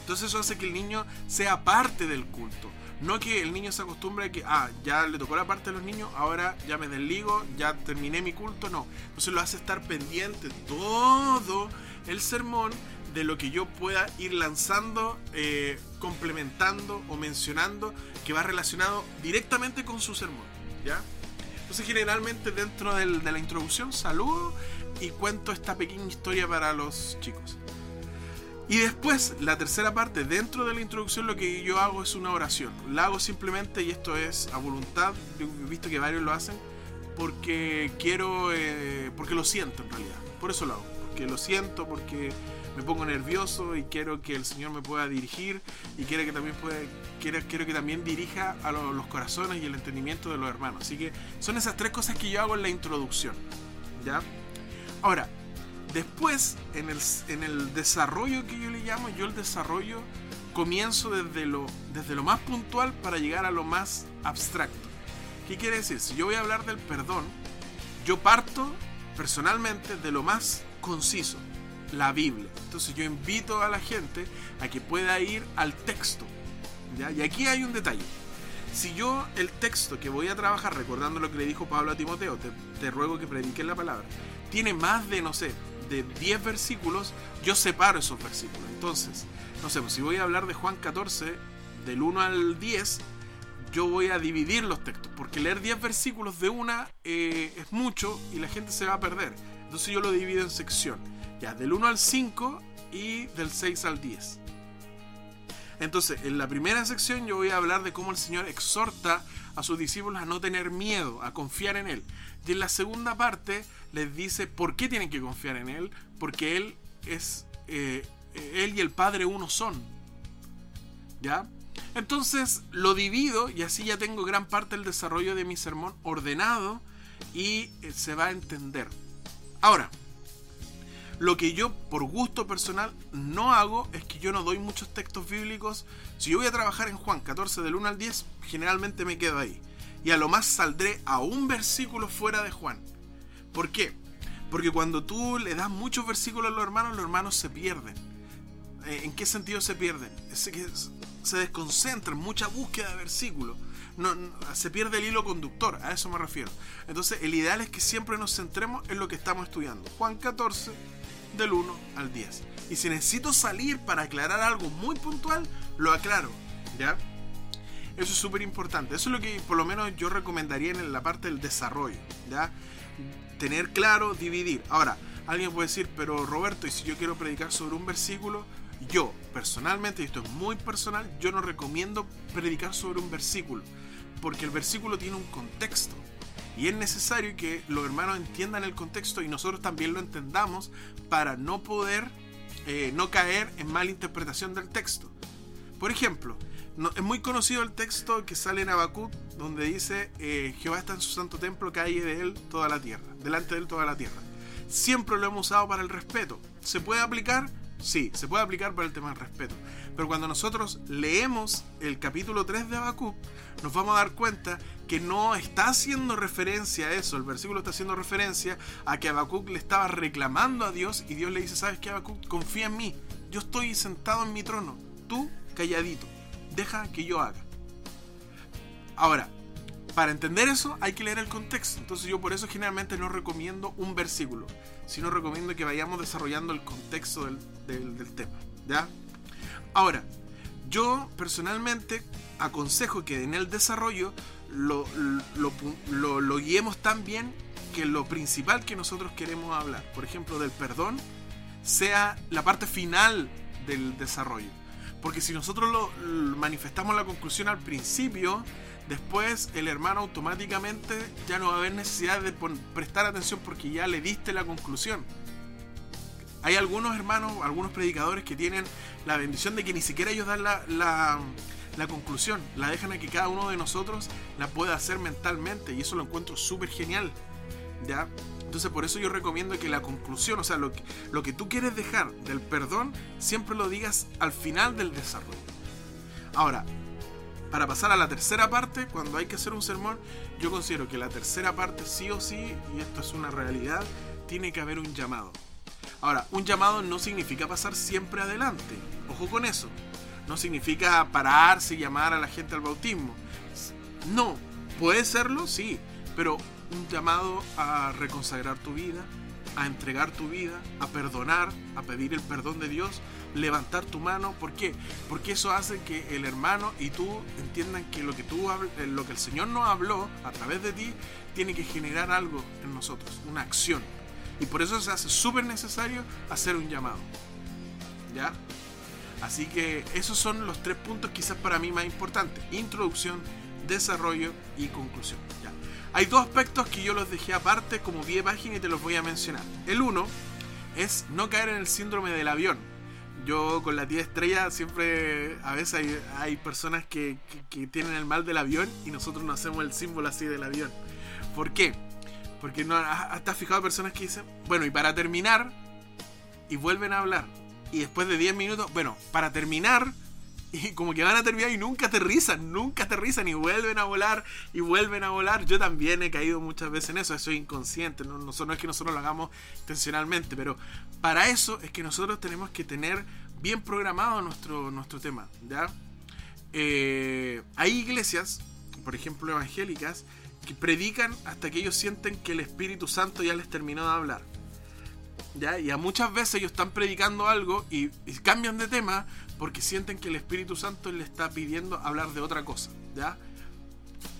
Entonces eso hace que el niño sea parte del culto. No que el niño se acostumbre a que, ah, ya le tocó la parte de los niños, ahora ya me desligo, ya terminé mi culto. No. Entonces lo hace estar pendiente todo el sermón de lo que yo pueda ir lanzando, eh, complementando o mencionando que va relacionado directamente con su sermón. ¿Ya? Entonces generalmente dentro de la introducción saludo y cuento esta pequeña historia para los chicos. Y después, la tercera parte, dentro de la introducción lo que yo hago es una oración. La hago simplemente, y esto es a voluntad, he visto que varios lo hacen, porque quiero, eh, porque lo siento en realidad. Por eso lo hago, porque lo siento, porque me pongo nervioso y quiero que el Señor me pueda dirigir y quiero que también puede, quiero, quiero que también dirija a los corazones y el entendimiento de los hermanos. Así que son esas tres cosas que yo hago en la introducción. ¿Ya? Ahora, después, en el, en el desarrollo que yo le llamo, yo el desarrollo comienzo desde lo, desde lo más puntual para llegar a lo más abstracto. ¿Qué quiere decir? Si yo voy a hablar del perdón, yo parto personalmente de lo más conciso la Biblia. Entonces yo invito a la gente a que pueda ir al texto. ¿ya? Y aquí hay un detalle. Si yo el texto que voy a trabajar, recordando lo que le dijo Pablo a Timoteo, te, ruego que prediques la palabra, tiene más de, no sé, de 10 versículos, yo separo esos versículos. Entonces, no sé, pues si voy a hablar de Juan 14, del 1 al 10, yo voy a dividir los textos, porque leer 10 versículos de una eh, es mucho y la gente se va a perder. Entonces yo lo divido en sección. Ya, del 1 al 5 y del 6 al 10. Entonces, en la primera sección yo voy a hablar de cómo el Señor exhorta a sus discípulos a no tener miedo, a confiar en Él. Y en la segunda parte les dice por qué tienen que confiar en Él, porque Él es, eh, Él y el Padre uno son. ¿Ya? Entonces lo divido y así ya tengo gran parte del desarrollo de mi sermón ordenado y eh, se va a entender. Ahora, lo que yo, por gusto personal, no hago es que yo no doy muchos textos bíblicos. Si yo voy a trabajar en Juan 14 del 1 al 10, generalmente me quedo ahí. Y a lo más saldré a un versículo fuera de Juan. ¿Por qué? Porque cuando tú le das muchos versículos a los hermanos, los hermanos se pierden. Eh, ¿En qué sentido se pierden? Se desconcentran, mucha búsqueda de versículos. se pierde el hilo conductor, a eso me refiero. Entonces, el ideal es que siempre nos centremos en lo que estamos estudiando. Juan 14, del 1 al 10. Y si necesito salir para aclarar algo muy puntual, lo aclaro, ¿ya? Eso es súper importante. Eso es lo que por lo menos yo recomendaría en la parte del desarrollo, ¿ya? Tener claro, dividir. Ahora, alguien puede decir, pero Roberto, ¿y si yo quiero predicar sobre un versículo? Yo, personalmente, y esto es muy personal, yo no recomiendo predicar sobre un versículo, porque el versículo tiene un contexto. Y es necesario que los hermanos entiendan el contexto y nosotros también lo entendamos para no poder, eh, no caer en mala interpretación del texto. Por ejemplo, es muy conocido el texto que sale en Habacuc donde dice eh, Jehová está en su santo templo, calle de él toda la tierra, delante de él toda la tierra. Siempre lo hemos usado para el respeto. ¿Se puede aplicar? Sí, se puede aplicar para el tema del respeto. Pero cuando nosotros leemos el capítulo 3 de Habacuc, nos vamos a dar cuenta que no está haciendo referencia a eso. El versículo está haciendo referencia a que Habacuc le estaba reclamando a Dios y Dios le dice, ¿sabes qué, Habacuc? Confía en mí. Yo estoy sentado en mi trono. Tú, calladito. Deja que yo haga. Ahora, para entender eso hay que leer el contexto. Entonces yo por eso generalmente no recomiendo un versículo, sino recomiendo que vayamos desarrollando el contexto del, del tema. ¿Ya? Ahora, yo personalmente aconsejo que en el desarrollo lo, lo, guiemos tan bien que lo principal que nosotros queremos hablar, por ejemplo, del perdón, sea la parte final del desarrollo. Porque si nosotros lo, manifestamos la conclusión al principio, después el hermano automáticamente ya no va a haber necesidad de prestar atención porque ya le diste la conclusión. Hay algunos hermanos, algunos predicadores que tienen la bendición de que ni siquiera ellos dan la, la, conclusión, la dejan a que cada uno de nosotros la pueda hacer mentalmente y eso lo encuentro súper genial. ¿ya? Entonces por eso yo recomiendo que la conclusión, o sea, lo que, lo que tú quieres dejar del perdón, siempre lo digas al final del desarrollo. Ahora, para pasar a la tercera parte, cuando hay que hacer un sermón, yo considero que la tercera parte sí o sí, y esto es una realidad, tiene que haber un llamado. Ahora, un llamado no significa pasar siempre adelante. Ojo con eso. no significa pararse y llamar a la gente al bautismo. No, puede serlo, sí, pero un llamado a reconsagrar tu vida, a entregar tu vida, a perdonar, a pedir el perdón de Dios, levantar tu mano. ¿Por qué? Porque eso hace que el hermano y tú entiendan que lo que, tú, eh, lo que el Señor nos habló a través de ti tiene que generar algo en nosotros, una acción. Y por eso se hace súper necesario hacer un llamado. ¿Ya? Así que esos son los tres puntos quizás para mí más importantes. Introducción, desarrollo y conclusión. ¿ya? Hay dos aspectos que yo los dejé aparte como pie página y te los voy a mencionar. El uno es no caer en el síndrome del avión. Yo con la tía estrella siempre, a veces hay, personas que, que, tienen el mal del avión y nosotros nos hacemos el símbolo así del avión. ¿Por qué? Porque no, hasta fijado personas que dicen, bueno, y para terminar, y vuelven a hablar. Y después de 10 minutos, bueno, para terminar, y como que van a terminar y nunca aterrizan, nunca aterrizan y vuelven a volar y vuelven a volar. Yo también he caído muchas veces en eso, eso es inconsciente, no, no, es que nosotros lo hagamos intencionalmente, pero para eso es que nosotros tenemos que tener bien programado nuestro, nuestro tema. ¿ya? Eh, hay iglesias, por ejemplo evangélicas, que predican hasta que ellos sienten que el Espíritu Santo ya les terminó de hablar. ¿Ya? Y a muchas veces ellos están predicando algo y, cambian de tema porque sienten que el Espíritu Santo les está pidiendo hablar de otra cosa. ¿ya?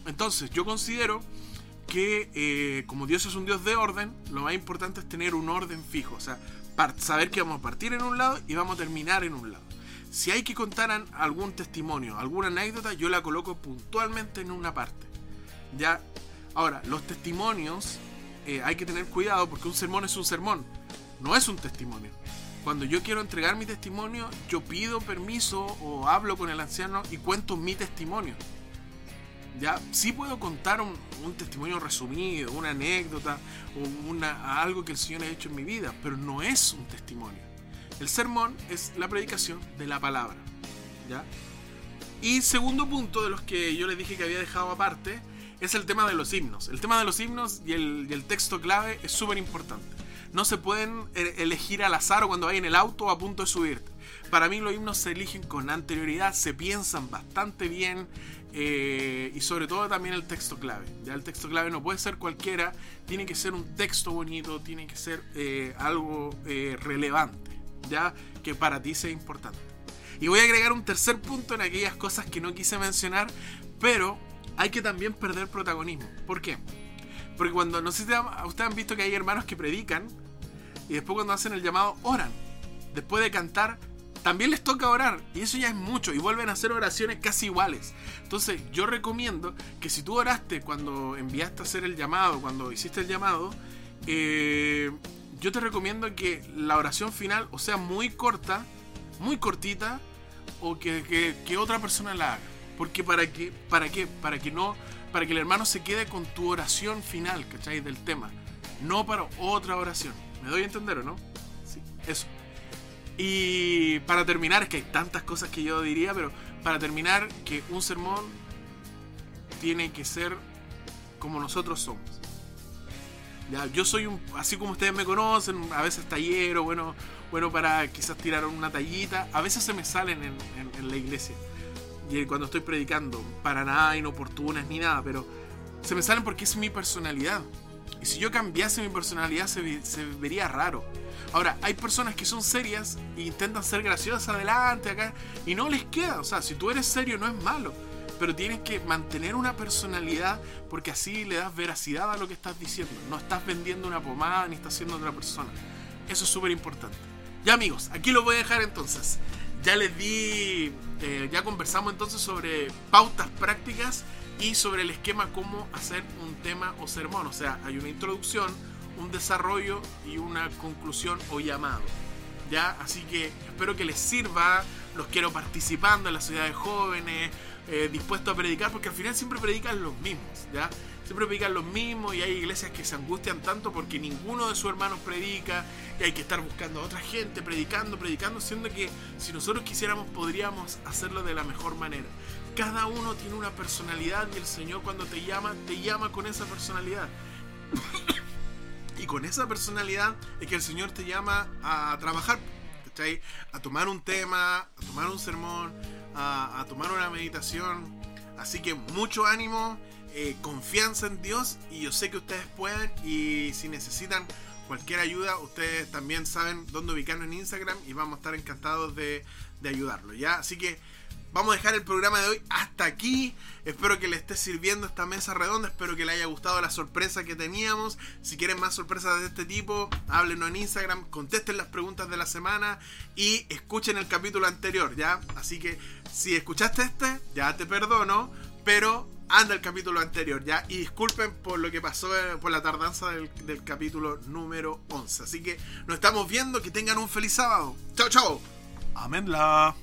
Entonces, yo considero que eh, como Dios es un Dios de orden, lo más importante es tener un orden fijo. O sea, saber que vamos a partir en un lado y vamos a terminar en un lado. Si hay que contar algún testimonio, alguna anécdota, yo la coloco puntualmente en una parte. ¿Ya? Ahora, los testimonios eh, hay que tener cuidado porque un sermón es un sermón, no es un testimonio. Cuando yo quiero entregar mi testimonio, yo pido permiso o hablo con el anciano y cuento mi testimonio. Ya, sí puedo contar un, testimonio resumido, una anécdota o una, algo que el Señor ha hecho en mi vida, pero no es un testimonio. El sermón es la predicación de la palabra. ¿ya? Y segundo punto de los que yo les dije que había dejado aparte es el tema de los himnos. El tema de los himnos y el, texto clave es súper importante. No se pueden e, elegir al azar o cuando hay en el auto a punto de subirte. Para mí los himnos se eligen con anterioridad, se piensan bastante bien eh, y sobre todo también el texto clave. Ya el texto clave no puede ser cualquiera, tiene que ser un texto bonito, tiene que ser eh, algo eh, relevante, ya que para ti sea importante. Y voy a agregar un tercer punto en aquellas cosas que no quise mencionar, pero hay que también perder protagonismo. ¿Por qué? Porque cuando, no sé si ustedes han visto que hay hermanos que predican y después cuando hacen el llamado oran. Después de cantar, también les toca orar. Y eso ya es mucho. Y vuelven a hacer oraciones casi iguales. Entonces yo recomiendo que si tú oraste cuando enviaste a hacer el llamado, cuando hiciste el llamado, eh, yo te recomiendo que la oración final o sea muy corta, muy cortita, o que, que otra persona la haga. Porque para que, para qué, para que no, para que el hermano se quede con tu oración final, ¿cachai? Del tema. No para otra oración. ¿Me doy a entender o no? Sí, eso. Y para terminar, es que hay tantas cosas que yo diría, pero para terminar, que un sermón tiene que ser como nosotros somos. Ya, yo soy un, así como ustedes me conocen, a veces tallero, bueno, bueno para quizás tirar una tallita, a veces se me salen en la iglesia y cuando estoy predicando, para nada inoportunas ni nada, pero se me salen porque es mi personalidad. Y si yo cambiase mi personalidad se, vería raro. Ahora, hay personas que son serias e intentan ser graciosas adelante acá y no les queda. O sea, si tú eres serio no es malo, pero tienes que mantener una personalidad porque así le das veracidad a lo que estás diciendo. No estás vendiendo una pomada ni estás siendo otra persona. Eso es súper importante. Ya amigos, aquí lo voy a dejar entonces ya les di, eh, ya conversamos entonces sobre pautas prácticas y sobre el esquema cómo hacer un tema o sermón. O sea, hay una introducción, un desarrollo y una conclusión o llamado. ¿Ya? Así que espero que les sirva. Los quiero participando en la ciudad de jóvenes, eh, dispuestos a predicar, porque al final siempre predican los mismos. ¿Ya? Siempre predican los mismos y hay iglesias que se angustian tanto porque ninguno de sus hermanos predica y hay que estar buscando a otra gente predicando, predicando, siendo que si nosotros quisiéramos podríamos hacerlo de la mejor manera. Cada uno tiene una personalidad y el Señor cuando te llama, te llama con esa personalidad. y con esa personalidad es que el Señor te llama a trabajar, A tomar un tema, a tomar un sermón, a, a tomar una meditación. Así que mucho ánimo, eh, confianza en Dios y yo sé que ustedes pueden y si necesitan cualquier ayuda, ustedes también saben dónde ubicarnos en Instagram y vamos a estar encantados de, de ayudarlo, ¿ya? Así que vamos a dejar el programa de hoy hasta aquí. Espero que les esté sirviendo esta mesa redonda. Espero que les haya gustado la sorpresa que teníamos. Si quieren más sorpresas de este tipo, háblenos en Instagram, contesten las preguntas de la semana y escuchen el capítulo anterior, ¿ya? Así que si escuchaste este, ya te perdono, pero anda el capítulo anterior, ¿ya? Y disculpen por lo que pasó, eh, por la tardanza del, del capítulo número 11. Así que nos estamos viendo, que tengan un feliz sábado. Chao, chao. Amén la.